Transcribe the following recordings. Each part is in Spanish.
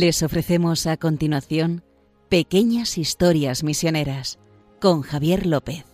Les ofrecemos a continuación Pequeñas Historias Misioneras con Javier López.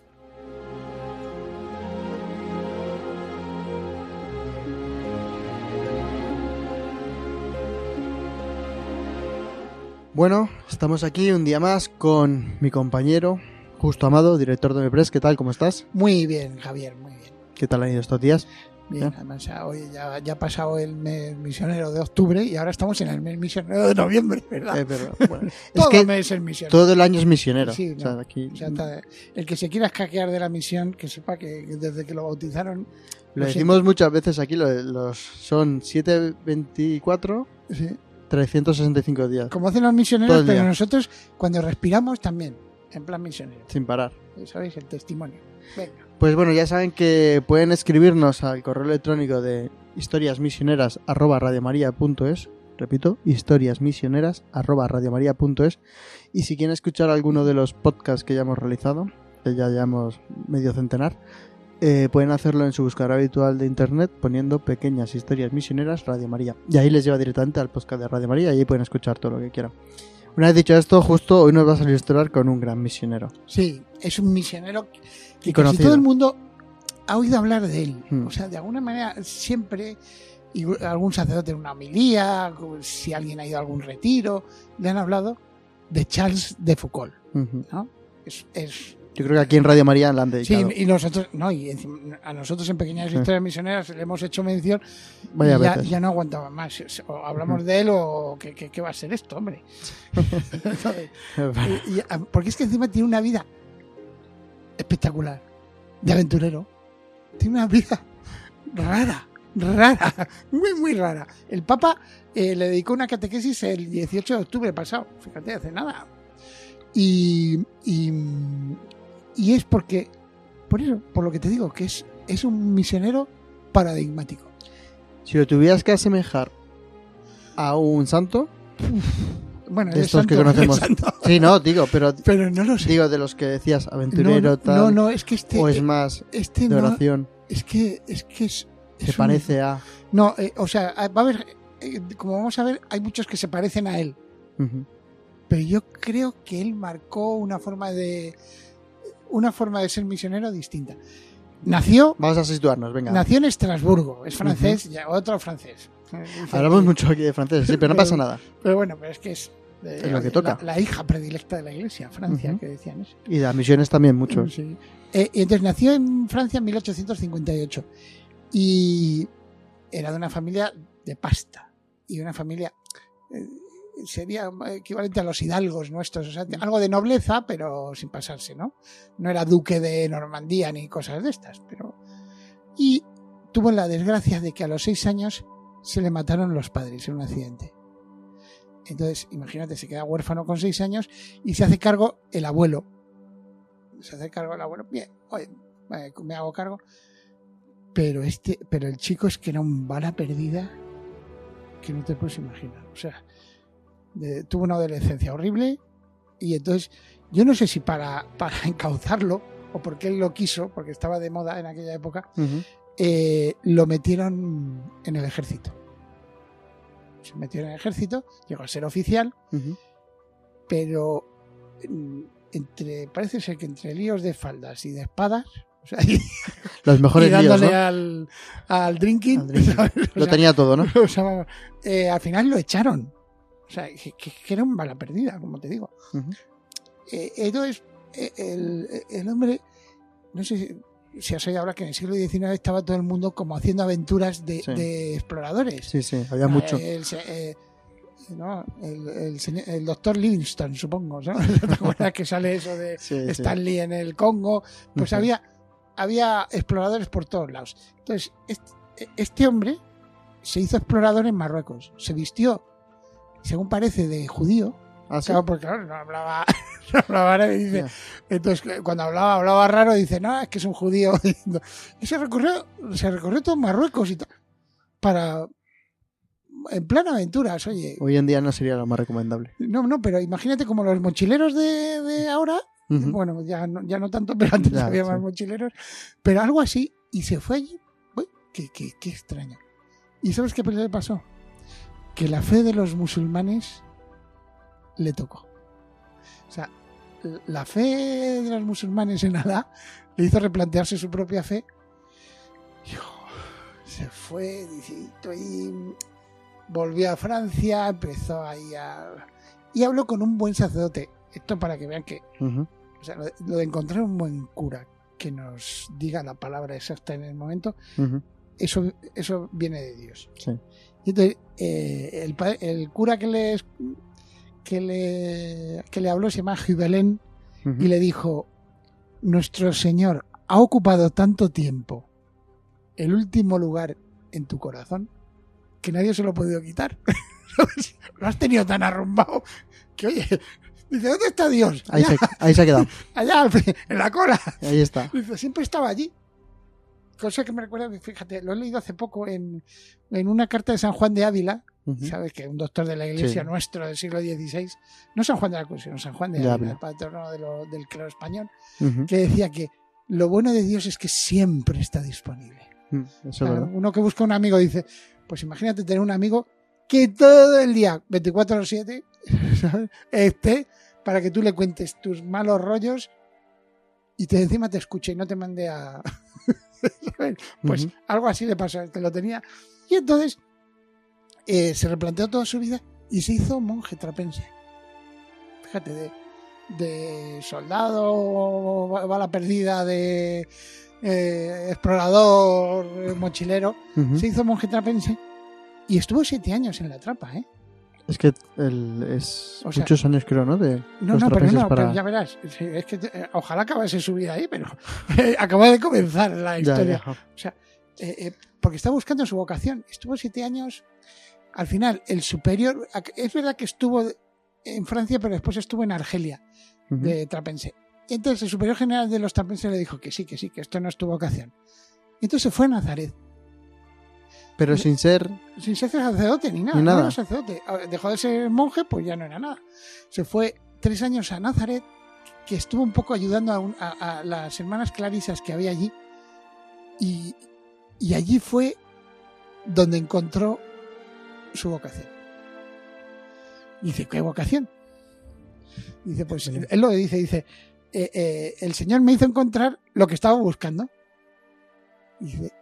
Bueno, estamos aquí un día más con mi compañero, Justo Amado, director de Mepres. ¿Qué tal? ¿Cómo estás? Muy bien, Javier, muy bien. ¿Qué tal han ido estos días? Bien, además ya, hoy ya, ya ha pasado el mes misionero de octubre y ahora estamos en el mes misionero de noviembre, ¿verdad? Eh, pero, bueno, es Todo que el mes es misionero. todo el año es misionero. Sí, O sea, no, aquí o sea, está- el que se quiera escaquear de la misión, que sepa que desde que lo bautizaron. lo decimos muchas veces aquí, lo- los, son 724, Sí, 365 días, como hacen los misioneros, pero día. nosotros cuando respiramos también, en plan misionero. sin parar. ¿Sabéis? El testimonio. Venga. Pues bueno, ya saben que pueden escribirnos al correo electrónico de historiasmisioneras@radiomaria.es, repito, historiasmisioneras@radiomaria.es y si quieren escuchar alguno de los podcasts que ya hemos realizado, que ya llevamos medio centenar, eh, pueden hacerlo en su buscador habitual de internet poniendo pequeñas historias misioneras Radio María. Y ahí les lleva directamente al podcast de Radio María y ahí pueden escuchar todo lo que quieran. Una vez dicho esto, justo hoy nos vas a ilustrar con un gran misionero. Sí, es un misionero que Y casi todo el mundo ha oído hablar de él. Hmm. O sea, de alguna manera siempre y algún sacerdote en una homilía, si alguien ha ido a algún retiro, le han hablado de Charles de Foucault. ¿no? Es, es- Yo creo que aquí en Radio María la han sí, dedicado. y nosotros, no, y encima, a nosotros en Pequeñas Sí. Historias Misioneras le hemos hecho mención Vaya y ya, no aguantaba más. O hablamos de él o ¿qué, va a ser esto, hombre? Y- y- ah, porque es que encima tiene una vida espectacular, de aventurero. Tiene una vida rara, rara, muy, muy rara. El Papa eh, le dedicó una catequesis el 18 de octubre pasado, fíjate, hace nada. Y, y, y es porque, por eso, por lo que te digo, que es, es un misionero paradigmático. Si lo tuvieras que asemejar a un santo, Bueno, De es estos que santo, conocemos. es santo, sí, no, digo, pero pero no lo sé. digo de los que decías, aventurero, no, tal, no, no, es que este, o es más este de no, oración, Es que es que es, se es un- parece a... No, eh, o sea, va a haber eh, como vamos a ver, hay muchos que se parecen a él, pero yo creo que él marcó una forma de una forma de ser misionero distinta. Nació Vamos a situarnos, venga. nació en Estrasburgo, es francés, ya, otro francés. Eh, Hablamos que- mucho aquí de francés, sí, pero no pasa nada. Pero bueno, pero es que es eh, Es lo que toca. La, la hija predilecta de la iglesia, Francia, que decían eso. Y las misiones también, muchos. Sí. Eh, y entonces nació en Francia en 1858 y era de una familia de pasta y una familia eh, sería equivalente a los hidalgos nuestros, o sea, algo de nobleza, pero sin pasarse, ¿no? No era duque de Normandía ni cosas de estas, pero y tuvo la desgracia de que a los seis años se le mataron los padres en un accidente. Entonces, imagínate, se queda huérfano con seis años y se hace cargo el abuelo, se hace cargo el abuelo, bien, oye, me hago cargo. Pero este, pero el chico es que era un bala perdida que no te puedes imaginar. O sea, de- tuvo una adolescencia horrible y entonces yo no sé si para, para encauzarlo o porque él lo quiso, porque estaba de moda en aquella época, eh, lo metieron en el ejército. Se metió en el ejército, llegó a ser oficial, pero mm, entre parece ser que entre líos de faldas y de espadas, o sea, y, Los mejores y líos, dándole ¿no? al, al drinking, Al drinking. ¿sabes? O Lo sea, tenía todo, ¿no? o sea, vamos, eh, al final lo echaron. O sea, que, que- era un bala perdida, como te digo. Ujú. Eh, entonces, eh, el, el hombre, no sé si, os oído hablar que en el siglo XIX estaba todo el mundo como haciendo aventuras de, Sí. de exploradores. Sí, sí, había mucho. Eh, El, eh, ¿no? el, el señor- el doctor Livingstone, supongo, ¿no? ¿Te acuerdas que sale eso de Sí, sí. Stanley en el Congo? Pues había, había exploradores por todos lados. Entonces, este, este hombre se hizo explorador en Marruecos, se vistió, según parece, de judío, ¿Ah, sí? Claro, porque claro, no hablaba, no hablaba árabe, dice. Entonces, cuando hablaba, hablaba raro, dice, no, es que es un judío. Y se recorrió, se recorrió todo Marruecos y todo, para, en plan aventuras, oye. Hoy en día no sería lo más recomendable. No, no, pero imagínate como los mochileros de, de ahora, bueno, ya no, ya no tanto, pero antes Ya, había sí. más mochileros, pero algo así, y se fue allí. Uy, qué, qué, qué extraño. ¿Y sabes qué le pasó? Que la fe de los musulmanes le tocó. O sea, la fe de los musulmanes en Alá le hizo replantearse su propia fe. se fue, y volvió a Francia, empezó ahí a... Y habló con un buen sacerdote. Esto para que vean que... O sea, lo de, encontrar un buen cura que nos diga la palabra exacta en el momento, eso, eso viene de Dios. Y entonces, eh, el, el, cura que le, que le, que le habló se llama Jubelén y le dijo, nuestro Señor ha ocupado tanto tiempo el último lugar en tu corazón que nadie se lo ha podido quitar. lo has tenido tan arrumbado que, oye, dice, ¿dónde está Dios? Ahí, se, ahí se, ha quedado. Allá, en la cola. Ahí está. Dice, siempre estaba allí. Cosa que me recuerda, fíjate, lo he leído hace poco en, en una carta de San Juan de Ávila, ¿Sabes? Que un doctor de la iglesia nuestro del siglo XVI, no San Juan de la Cruz, sino San Juan de la el patrono del clero español, que decía que lo bueno de Dios es que siempre está disponible. Mm, uno que busca un amigo dice, pues imagínate tener un amigo que todo el día, 24-7, esté para que tú le cuentes tus malos rollos y te encima te escuche y no te mande a... pues algo así le pasó, te lo tenía. Y entonces eh, se replanteó toda su vida y se hizo monje trapense. Fíjate, de, de soldado, bala perdida, de eh, explorador, mochilero, se hizo monje trapense y estuvo siete años en la trapa, ¿eh? Es que es muchos años creo, ¿no? De no, no, pero no, pero ya verás. Es que eh, ojalá acabase su vida ahí, pero acaba de comenzar la historia. O sea, porque está buscando su vocación. Estuvo siete años al final, el superior, es verdad que estuvo en Francia, pero después estuvo en Argelia, de Trapense. Y entonces el superior general de los Trapenses le dijo que sí, que sí, que esto no es tu vocación. Y entonces se fue a Nazaret. Pero sin ser. Sin ser sacerdote ni nada. No era sacerdote. Dejó de ser monje, pues ya no era nada. Se fue tres años a Nazaret, que estuvo un poco ayudando a, las hermanas clarisas que había allí. Y, y allí fue donde encontró su vocación. Dice, ¿qué vocación? Dice, pues él lo dice, dice, eh, eh, el Señor me hizo encontrar lo que estaba buscando. Dice,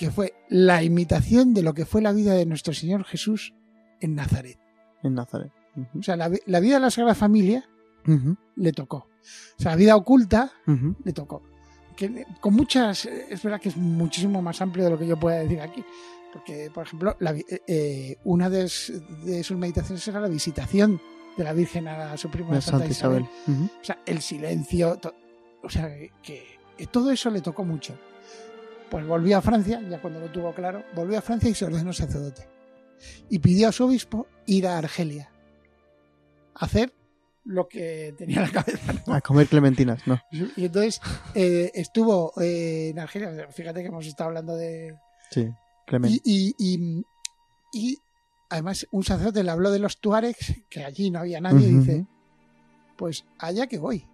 que fue la imitación de lo que fue la vida de nuestro Señor Jesús en Nazaret. En Nazaret. O sea, la, vida de la Sagrada Familia le tocó. O sea, la vida oculta le tocó. Que, con muchas, es verdad que es muchísimo más amplio de lo que yo pueda decir aquí, porque, por ejemplo, eh, eh, una de, sus meditaciones era la visitación de la Virgen a su prima Santa, Isabel. O sea, el silencio, o sea, que, todo eso le tocó mucho. Pues volvió a Francia, ya cuando lo tuvo claro, volvió a Francia y se ordenó sacerdote. Y pidió a su obispo ir a Argelia a hacer lo que tenía en la cabeza. A comer clementinas, ¿no? Y entonces eh, estuvo en Argelia, fíjate que hemos estado hablando de, sí. Y, y, además un sacerdote le habló de los tuaregs, que allí no había nadie, y dice, pues allá que voy.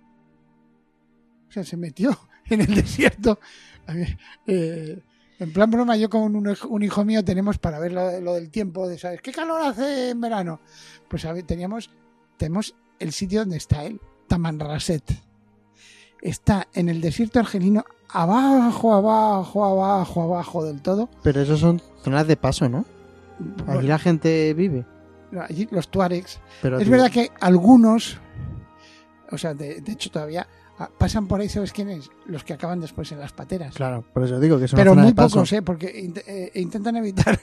O sea, se metió en el desierto. Eh, en plan broma, yo con un, hijo mío tenemos para ver lo, del tiempo, de saber qué calor hace en verano. Pues teníamos, tenemos el sitio donde está él, Tamanrasset. Está en el desierto argelino abajo, abajo, abajo, abajo del todo. Pero esos son zonas de paso, ¿no? Allí la gente vive. Allí los tuaregs. es verdad que algunos, o sea, de, hecho todavía pasan por ahí, ¿sabes quiénes? Los que acaban después en las pateras. Claro, por eso digo que son Pero muy pocos, ¿eh? Porque eh, intentan evitar.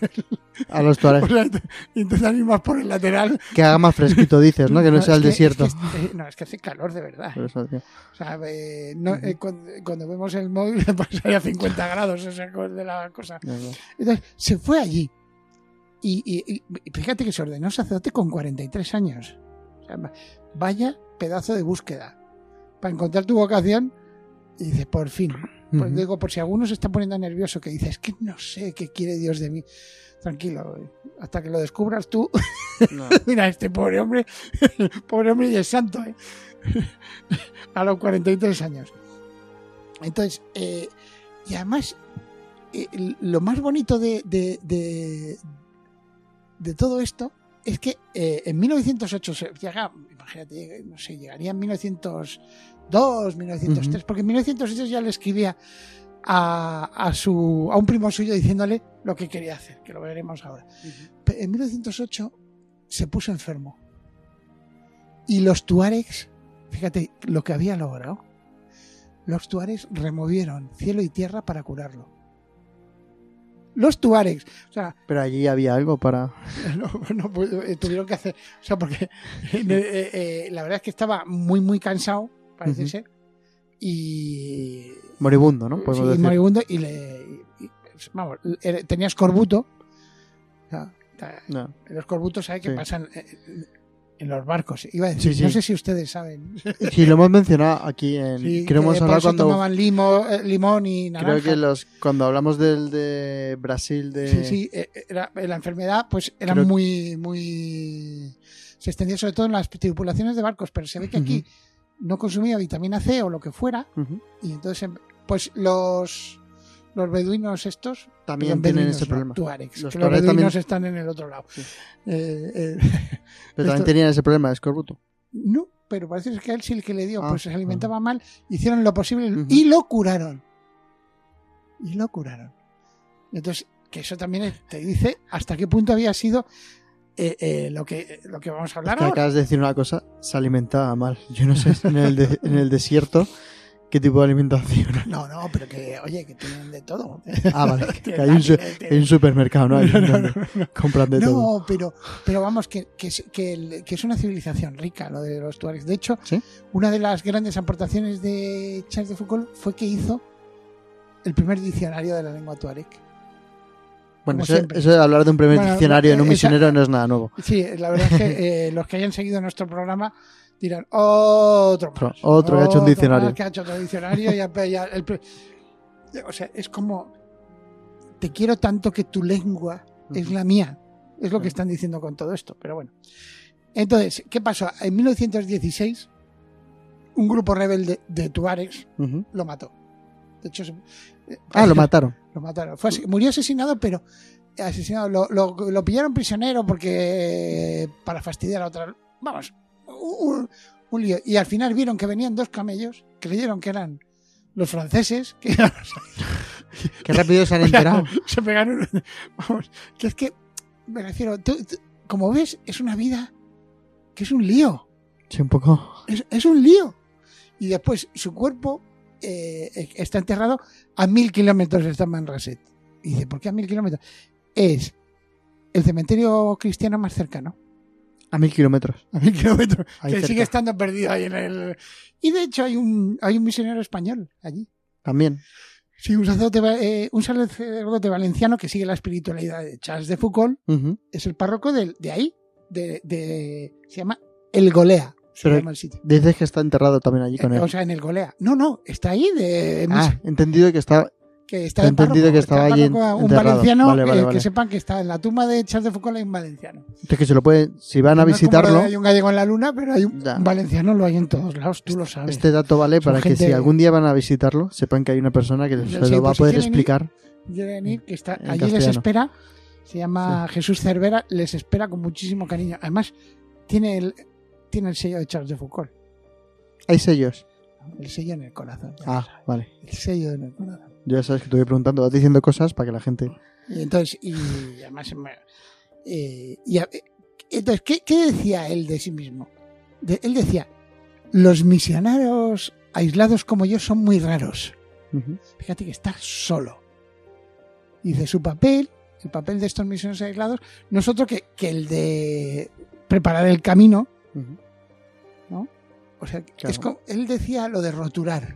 A los tuaregs. intentan ir más por el lateral. Que haga más fresquito, dices, ¿no? Que no, sea el desierto. Eh, no, es que hace calor de verdad. o sea, eh, cuando, vemos el móvil, pasaría a 50 grados, esa de la cosa. Entonces, se fue allí. Y, fíjate que se ordenó sacerdote con 43 años. vaya pedazo de búsqueda. Para encontrar tu vocación, y dice, por fin. Pues digo, por si alguno se está poniendo nervioso, que dice, es que no sé qué quiere Dios de mí. Tranquilo, hasta que lo descubras tú. Mira, este pobre hombre, pobre hombre y es santo, ¿eh? a los 43 años. Entonces, eh, y además, eh, lo más bonito de, de, de, todo esto es que eh, en 1908 se llega, imagínate, no sé, llegaría en 1902, 1903, porque en 1908 ya le escribía a, a, su, a un primo suyo diciéndole lo que quería hacer, que lo veremos ahora. Pe- En 1908 se puso enfermo. Y los tuaregs, fíjate lo que había logrado. Los tuaregs removieron cielo y tierra para curarlo. Los tuaregs, o sea, Pero allí había algo para... no, eh, tuvieron que hacer, o sea, porque eh, eh, la verdad es que estaba muy, muy cansado, parece ser, y Moribundo, ¿no? Podemos sí, decir. moribundo y le y- vamos, tenía escorbuto. O sea, No. los escorbutos sabe que Sí. pasan eh, en los barcos. Iba a decir, Sí, sí. no sé si ustedes saben. Sí, lo hemos mencionado aquí en... Sí, creo que hemos por hablado eso cuando... tomaban limo, eh, limón y naranja. Creo que los cuando hablamos del de Brasil de... Sí, sí, eh, era- la enfermedad pues era Creo- muy, muy... Se extendía sobre todo en las tripulaciones de barcos, pero se ve que aquí no consumía vitamina C o lo que fuera, y entonces pues los los beduinos estos También tienen ese problema. tuaregs, Los los beduinos también- están en el otro lado. Sí. Eh, eh, Pero también esto- tenían ese problema de escorbuto. no, pero parece que a él sí el que le dio, Ah, pues se alimentaba mal, hicieron lo posible Ujú. y lo curaron. Y lo curaron. Entonces, que eso también te dice hasta qué punto había sido eh, eh, lo, que, lo que vamos a Es hablar que ahora. acabas de decir una cosa, se alimentaba mal. Yo no sé en el, de- en el desierto qué tipo de alimentación. No, no, pero que, oye, que tienen de todo. Ah, vale, que hay un, su- hay un supermercado, ¿no? Compran de todo. No, pero, pero vamos, que, que, es, que, el- que es una civilización rica lo de los tuaregs. De hecho, ¿Sí? una de las grandes aportaciones de Charles de Foucault fue que hizo el primer diccionario de la lengua tuareg. Bueno, eso, de hablar de un primer Bueno, diccionario en un esa- misionero no es nada nuevo. Sí, la verdad es que eh, los que hayan seguido nuestro programa dirán otro más, Otro- que ha hecho un diccionario". más que ha hecho otro diccionario y ya- ya el pre- o sea, es como te quiero tanto que tu lengua es la mía. Es lo que están diciendo con todo esto, pero bueno. Entonces, ¿qué pasó? En 1916 un grupo rebelde de tuaregs lo mató. De hecho, se- eh, Ah, lo mataron. lo mataron. Fue murió asesinado, pero asesinado. Lo, lo- lo pillaron prisionero porque para fastidiar a otra. Vamos, un, un lío. Y al final vieron que venían dos camellos, creyeron que eran los franceses, que eran los- Qué rápido se han enterado. se pegaron. Vamos, que es que me refiero, tú- tú- como ves, es una vida que es un lío. Sí, un poco. Es, es un lío. Y después su cuerpo eh, está enterrado a mil kilómetros está en Manresa. Y dice, ¿por qué a mil kilómetros? Es el cementerio cristiano más cercano. A mil kilómetros. A mil kilómetros. Ahí que cerca. sigue estando perdido ahí en el... Y de hecho hay un, hay un misionero español allí. También. Sí, un sacerdote, eh, un sacerdote valenciano que sigue la espiritualidad de Charles de Foucault. Es el párroco de, de ahí. De, de- se llama El Golea. Se Pero- llama el sitio. Dices que está enterrado también allí con Eh, él. O sea, en el Golea. No, no, está ahí de, Ah, entendido que está. Que está he entendido párroco, que estaba allí un enterrado. valenciano Vale, vale, eh, vale. que sepan que está en la tumba de Charles de Foucault hay un valenciano. Entonces que se lo pueden. Si van a No es visitarlo, hay un gallego en la luna, pero hay un, Ya. valenciano lo hay en todos lados, tú lo sabes. este dato vale Son para que si algún día van a visitarlo, sepan que hay una persona que Sí, se lo va pues a poder si ir- explicar. Quieren ir, que está allí les espera, se llama Jesús Cervera, les espera con muchísimo cariño. Además, tiene el, tiene el sello de Charles de Foucault, Hay sellos. el sello en el corazón. Ah, vale. El sello en el corazón. Ya sabes que te voy preguntando, vas diciendo cosas para que la gente. Y entonces, y además, eh, y a- entonces ¿qué, qué decía él de sí mismo? De- él decía, los misioneros aislados como yo son muy raros. Fíjate que está solo. Dice, su papel, el papel de estos misioneros aislados, no es otro que, que el de preparar el camino. Ujú. O sea, Claro. es como- él decía lo de roturar.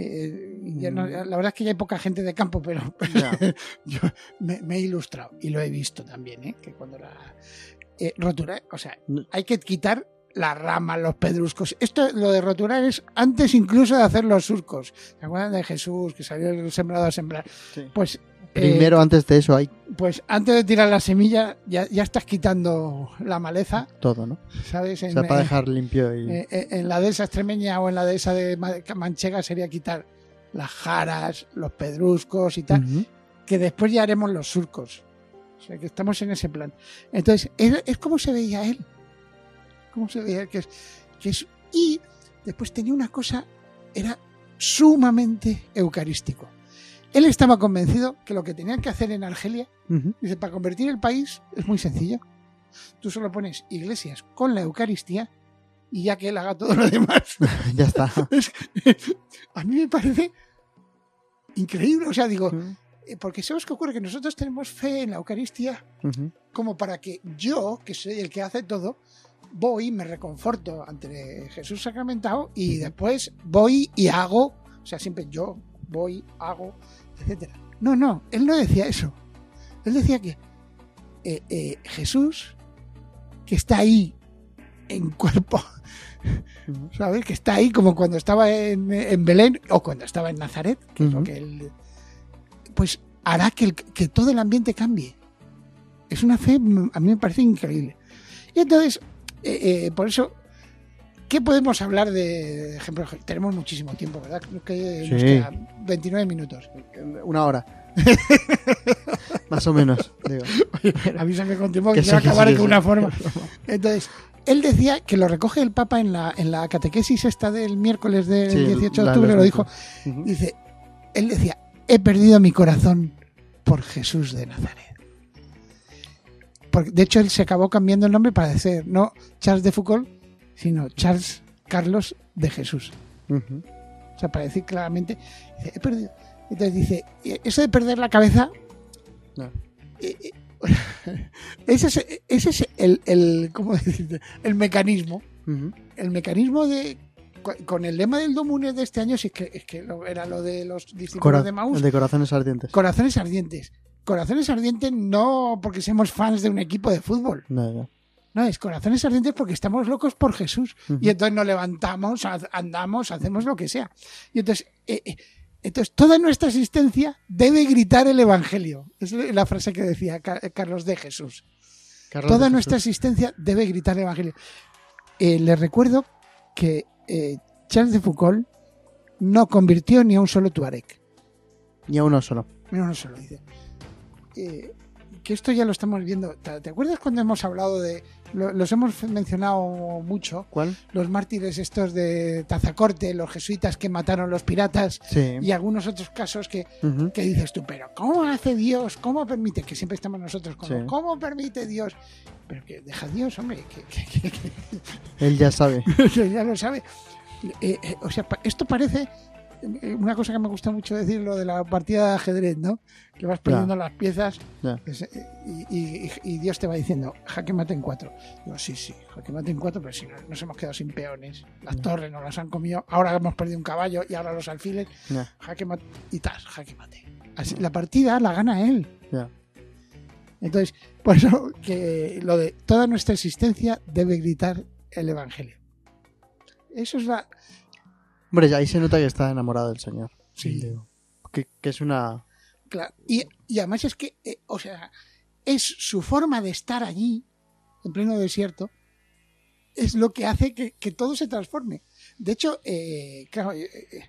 Eh, ya no- la verdad es que ya hay poca gente de campo, pero yo me, me he ilustrado y lo he visto también, ¿eh? que cuando la eh, roturar, o sea, No. hay que quitar las ramas, los pedruscos. Esto, lo de roturar es antes incluso de hacer los surcos. ¿Se acuerdan de Jesús que salió el sembrado a sembrar? Sí. Pues eh, Primero, antes de eso, hay pues antes de tirar la semilla ya, ya estás quitando la maleza, todo, ¿no? ¿sabes? O sea, para eh, dejar limpio y. eh, eh, en la dehesa extremeña o en la dehesa de Ma- Manchega sería quitar las jaras, los pedruscos y tal, que después ya haremos los surcos. O sea, que estamos en ese plan. Entonces, es, es como se veía él. Cómo se veía él, que es, que es. Y después tenía una cosa, era sumamente eucarístico. Él estaba convencido que lo que tenían que hacer en Argelia, dice, para convertir el país es muy sencillo. Tú solo pones iglesias con la Eucaristía y ya que él haga todo lo demás. ya está. Es- a mí me parece increíble. O sea, digo, eh, porque sabes qué ocurre, que nosotros tenemos fe en la Eucaristía como para que yo, que soy el que hace todo, voy, me reconforto ante Jesús sacramentado y después voy y hago, o sea, siempre yo voy, hago, etcétera. No, no, él no decía eso. Él decía que eh, eh, Jesús, que está ahí en cuerpo. ¿sabes? Que está ahí como cuando estaba en, en Belén o cuando estaba en Nazaret, que es lo que él, pues hará que, el- que todo el ambiente cambie. Es una fe, a mí me parece increíble. Y entonces, eh, eh, por eso, ¿qué podemos hablar de ejemplo? Tenemos muchísimo tiempo, ¿verdad? Creo que nos Sí. quedan 29 minutos. Una hora. Más o menos. Digo. Avísame con tiempo que Que quiero acabar sí, de que una forma. Entonces, él decía que lo recoge el Papa en la, en la catequesis esta del miércoles del Sí, 18 de octubre, lo dijo. Dice, él decía, he perdido mi corazón por Jesús de Nazaret. Porque, de hecho, él se acabó cambiando el nombre para decir, no Charles de Foucault, sino Charles Carlos de Jesús. O sea, para decir claramente, dice, he perdido. Entonces dice, eso de perder la cabeza, No. eh, eh, ese es, ese es el, el, ¿cómo decirte? el mecanismo el mecanismo de con el lema del Domune de este año sí es que, es que era lo de los discípulos Cora- de Maús el de corazones ardientes. corazones ardientes corazones ardientes no porque seamos fans de un equipo de fútbol No, no. No es corazones ardientes porque estamos locos por Jesús y entonces nos levantamos andamos hacemos lo que sea y entonces eh, eh, entonces toda nuestra existencia debe gritar el evangelio es la frase que decía Ca- Carlos de Jesús Carlos Toda de nuestra existencia debe gritar el Evangelio. Eh, les recuerdo que eh, Charles de Foucault no convirtió ni a un solo tuareg. Ni a uno solo. Ni a uno solo, dice. Eh, que esto ya lo estamos viendo. ¿Te te acuerdas cuando hemos hablado de... lo- los hemos mencionado mucho, ¿Cuál? los mártires estos de Tazacorte, los jesuitas que mataron los piratas Sí. y algunos otros casos que, que dices tú, pero ¿cómo hace Dios? ¿Cómo permite? Que siempre estamos nosotros con Sí. ¿cómo permite Dios? Pero que deja Dios, hombre, que, Él ya sabe. que ya lo sabe. Eh, eh, o sea, esto parece una cosa que me gusta mucho decir, lo de la partida de ajedrez, ¿no? Que vas perdiendo las piezas se- y, y- y Dios te va diciendo, jaque mate en cuatro. Digo, sí, sí, jaque mate en cuatro, pero si no, nos hemos quedado sin peones. Las torres nos las han comido, ahora hemos perdido un caballo y ahora los alfiles, jaque mate y tas, jaque mate. Así, la partida la gana él. Entonces, por eso que lo de toda nuestra existencia debe gritar el Evangelio. Eso es la... Hombre, ahí se nota que está enamorado del Señor. Sí. Digo. Que, que es una. Claro. Y, y además es que, eh, o sea, es su forma de estar allí, en pleno desierto, es lo que hace que, que todo se transforme. De hecho, eh, claro, eh, eh,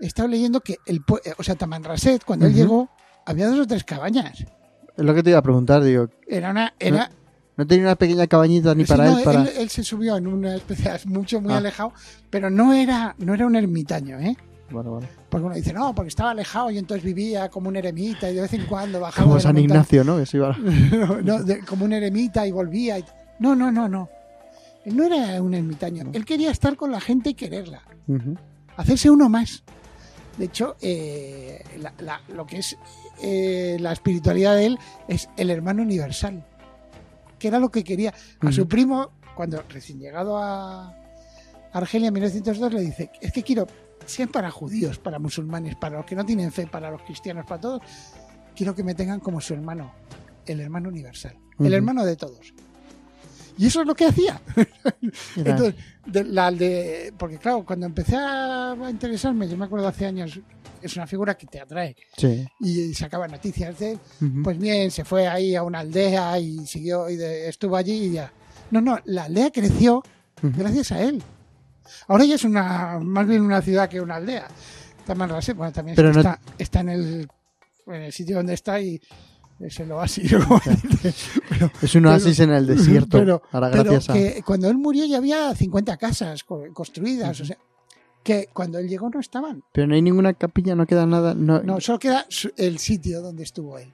he estado leyendo que el, o sea, Tamanrasset, cuando él llegó, había dos o tres cabañas. Es lo que te iba a preguntar, digo. Era una, era, ¿No tenía una pequeña cabañita ni Sí, para no, él? Para... él, él se subió en una especie mucho muy Ah. alejado, pero no era, no era un ermitaño, ¿eh? Bueno, bueno. Porque uno dice, no, porque estaba alejado y entonces vivía como un eremita y de vez en cuando bajaba. Como de San montaña. Ignacio, ¿no? De- como un eremita y volvía. y- No, no, no, no. Él no era un ermitaño. No. Él quería estar con la gente y quererla. Hacerse uno más. De hecho, eh, la- la- lo que es eh, la espiritualidad de él es el hermano universal. Que era lo que quería. A su primo, cuando recién llegado a Argelia en 1902, le dice: Es que quiero, sean para judíos, para musulmanes, para los que no tienen fe, para los cristianos, para todos, quiero que me tengan como su hermano, el hermano universal, el hermano de todos. Y eso es lo que hacía. Entonces, de- la de, porque claro, cuando empecé a interesarme, yo me acuerdo hace años, es una figura que te atrae Sí. y sacaba noticias de él. Pues bien, se fue ahí a una aldea y siguió y de- estuvo allí y ya. No, no, la aldea creció gracias a él. Ahora ya es una más bien una ciudad que una aldea. Tamanrasset, bueno, también Pero no- está, está en el en el sitio donde está y Es el oasis. Pero- Es un oasis en el desierto. pero- ahora pero gracias a. que cuando él murió ya había 50 casas co- construidas. O sea, que cuando él llegó no estaban. Pero no hay ninguna capilla, no queda nada. No, No, solo queda el sitio donde estuvo él.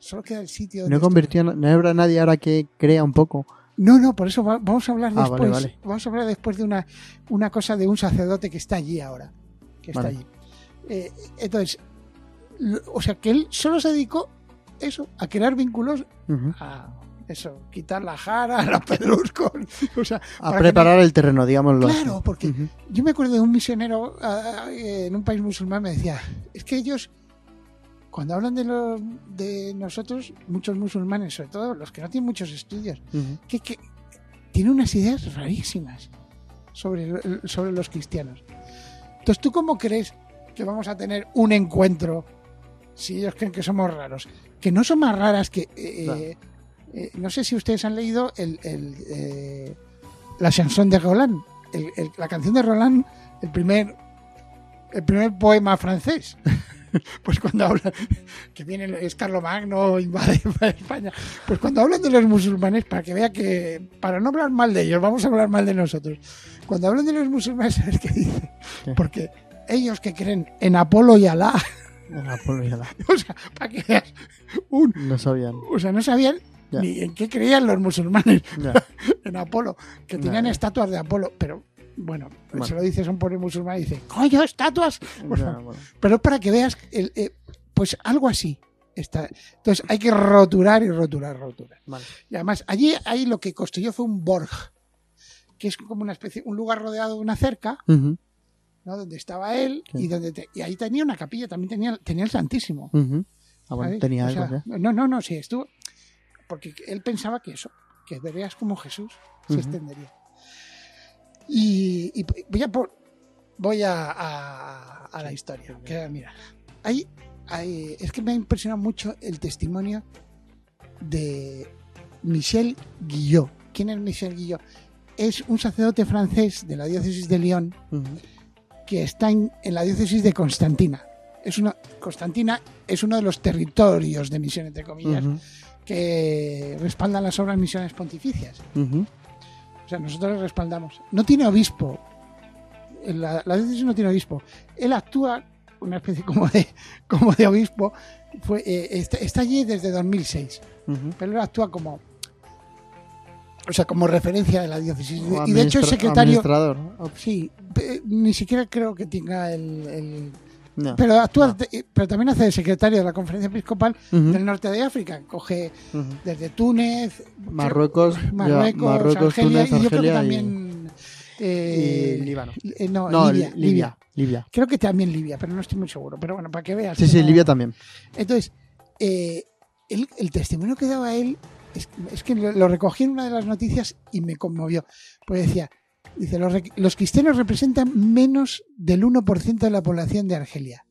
Solo queda el sitio donde no estuvo convirtió. en- No habrá nadie ahora que crea un poco. No, no, por eso va- vamos a hablar Ah, después. vale, vale. Vamos a hablar después de una, una cosa de un sacerdote que está allí ahora. Que está Vale. allí. Eh, entonces, o sea, que él solo se dedicó eso, a crear vínculos, a eso, quitar la jara, la pedruscos. O sea, A preparar el terreno, digámoslo así. Claro, porque yo me acuerdo de un misionero en un país musulmán, me decía, es que ellos, cuando hablan de, los, de nosotros, muchos musulmanes, sobre todo los que no tienen muchos estudios, que, que tiene unas ideas rarísimas sobre, sobre los cristianos. Entonces, ¿tú cómo crees que vamos a tener un encuentro si ellos creen que somos raros? Que no son más raras que... eh, Claro. eh, no sé si ustedes han leído el, el, eh, la chanson de Roland, el- el- la canción de Roland, el primer, el primer poema francés. Pues cuando hablan que viene es Carlomagno, invade España, pues cuando hablan de los musulmanes, para que vea que, para no hablar mal de ellos, vamos a hablar mal de nosotros. Cuando hablan de los musulmanes, ¿sabes qué dice? ¿Qué? Porque ellos que creen en Apolo y Alá, O sea, para que veas, un, No sabían. o sea, no sabían Ya. ni en qué creían los musulmanes, en Apolo, que Ya, tenían ya. estatuas de Apolo, pero bueno, Bueno. se lo dices a un pobre musulmán y dice, coño, estatuas, bueno. pero para que veas, el, eh, pues algo así. Está. Entonces hay que roturar y roturar, roturar. Vale. Y además, allí ahí lo que construyó fue un borg, que es como una especie, un lugar rodeado de una cerca, ¿no? donde estaba él Sí. y donde te- y ahí tenía una capilla, también tenía, tenía el Santísimo. Ah, tenía O algo. No, no, no, sí, estuvo. Porque él pensaba que eso, que verías como Jesús se extendería. Y, y voy a por- voy a, a- a la historia. Que, mira, hay, hay- es que me ha impresionado mucho el testimonio de Michel Guillot. ¿Quién es Michel Guillot? Es un sacerdote francés de la diócesis de Lyon. Que está en, en la diócesis de Constantina. Es una, Constantina es uno de los territorios de misión, entre comillas, que respaldan las obras misiones pontificias. O sea, nosotros respaldamos. No tiene obispo. La, la diócesis no tiene obispo. Él actúa una especie como de, como de obispo. Fue, eh, está, está allí desde 2006. Ujú. Pero él actúa como. O sea, como referencia de la diócesis. O y de hecho es administra- secretario. Administrador. ¿no? Sí, pe- ni siquiera creo que tenga el- el, No. Pero actúa, No. pero también hace de secretario de la conferencia episcopal del norte de África. Coge desde Túnez, Marruecos, ya, Marruecos, Marruecos, Argelia, Túnez, y yo creo que Argelia y- también eh, y Líbano. eh, no, No, Libia, Libia, Libia. Libia. Creo que también Libia, pero no estoy muy seguro. Pero bueno, para que veas. Sí, que sí, Libia también. Entonces, eh, el, el testimonio que daba él es, es que lo, lo recogí en una de las noticias y me conmovió. Pues decía, dice, los, cristianos representan menos del 1% de la población de Argelia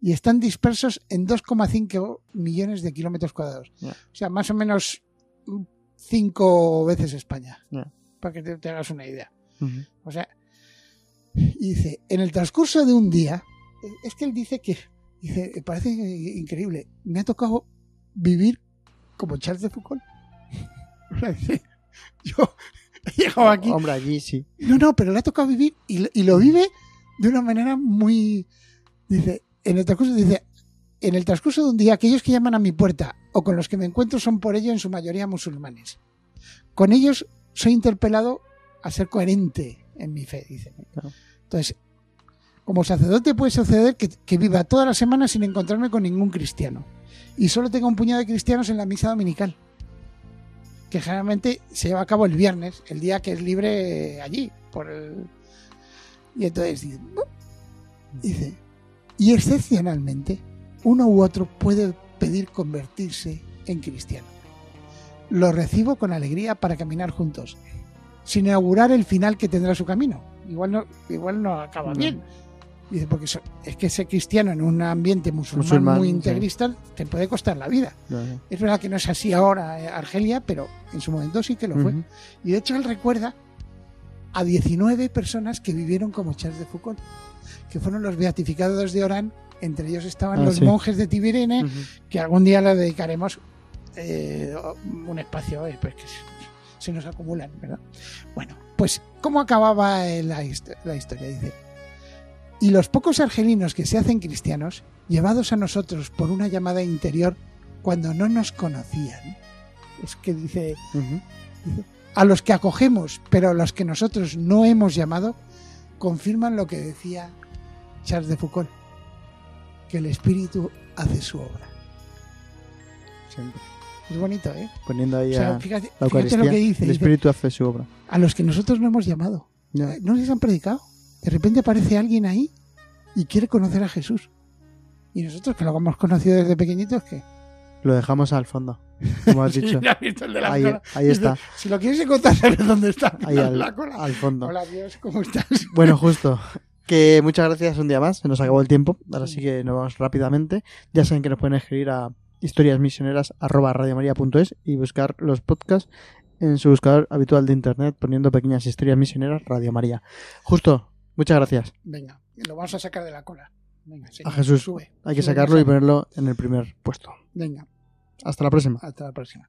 y están dispersos en 2,5 millones de kilómetros cuadrados. O sea, más o menos cinco veces España, para que te, te hagas una idea. O sea, y dice, en el transcurso de un día, es que él dice que, dice, "Me parece increíble, me ha tocado vivir como Charles de Foucault. Yo he llegado aquí, Hombre, allí sí. no, no, pero le ha tocado vivir y, lo- y lo vive de una manera muy, dice, en el transcurso, dice, en el transcurso de un día, aquellos que llaman a mi puerta o con los que me encuentro son por ello en su mayoría musulmanes. Con ellos soy interpelado a ser coherente en mi fe, dice. Claro. Entonces, como sacerdote puede suceder que, que viva toda la semana sin encontrarme con ningún cristiano y solo tenga un puñado de cristianos en la misa dominical, que generalmente se lleva a cabo el viernes, el día que es libre allí. Por el... Y entonces dice, y excepcionalmente, uno u otro puede pedir convertirse en cristiano. Lo recibo con alegría para caminar juntos, sin inaugurar el final que tendrá su camino. Igual no, igual no acaba bien. Dice, porque es que ser cristiano en un ambiente musulmán, Musulmán, muy sí. integrista te puede costar la vida. Es verdad que no es así ahora eh, Argelia, pero en su momento sí que lo fue. Y de hecho él recuerda a 19 personas que vivieron como Charles de Foucault, que fueron los beatificados de Orán Entre ellos estaban Ah, los sí. monjes de Tibirene, que algún día le dedicaremos eh, un espacio, eh, pues que se, nos acumulan, ¿verdad? Bueno, pues, ¿cómo acababa la, hist- la historia? Dice, y los pocos argelinos que se hacen cristianos, llevados a nosotros por una llamada interior cuando no nos conocían, es que dice, a los que acogemos, pero a los que nosotros no hemos llamado, confirman lo que decía Charles de Foucault, que el espíritu hace su obra. Siempre. Es bonito, ¿eh? Poniendo ahí O sea, a fíjate, la fíjate lo que dice, el dice, Espíritu hace su obra. a los que nosotros no hemos llamado. Ya. No les han predicado. De repente aparece alguien ahí y quiere conocer a Jesús. Y nosotros que lo hemos conocido desde pequeñitos, ¿qué? Lo dejamos al fondo, como has dicho. Sí, ¿has visto el de la Ahí, cola? ahí Dice, está, Si lo quieres encontrar, sabes dónde está. ahí al, la cola. al fondo. Hola, Dios, ¿cómo estás? Bueno, justo. Que muchas gracias un día más. Se nos acabó el tiempo. Ahora sí que nos vamos rápidamente. Ya saben que nos pueden escribir a historiasmisioneras@radiomaria.es y buscar los podcasts en su buscador habitual de internet poniendo pequeñas historias misioneras Radio María. Justo. Muchas gracias. Venga, lo vamos a sacar de la cola. Venga, sí, A Jesús. Sube. Hay que Sube, sacarlo y ponerlo en el primer puesto. Venga, Hasta la próxima. hasta la próxima.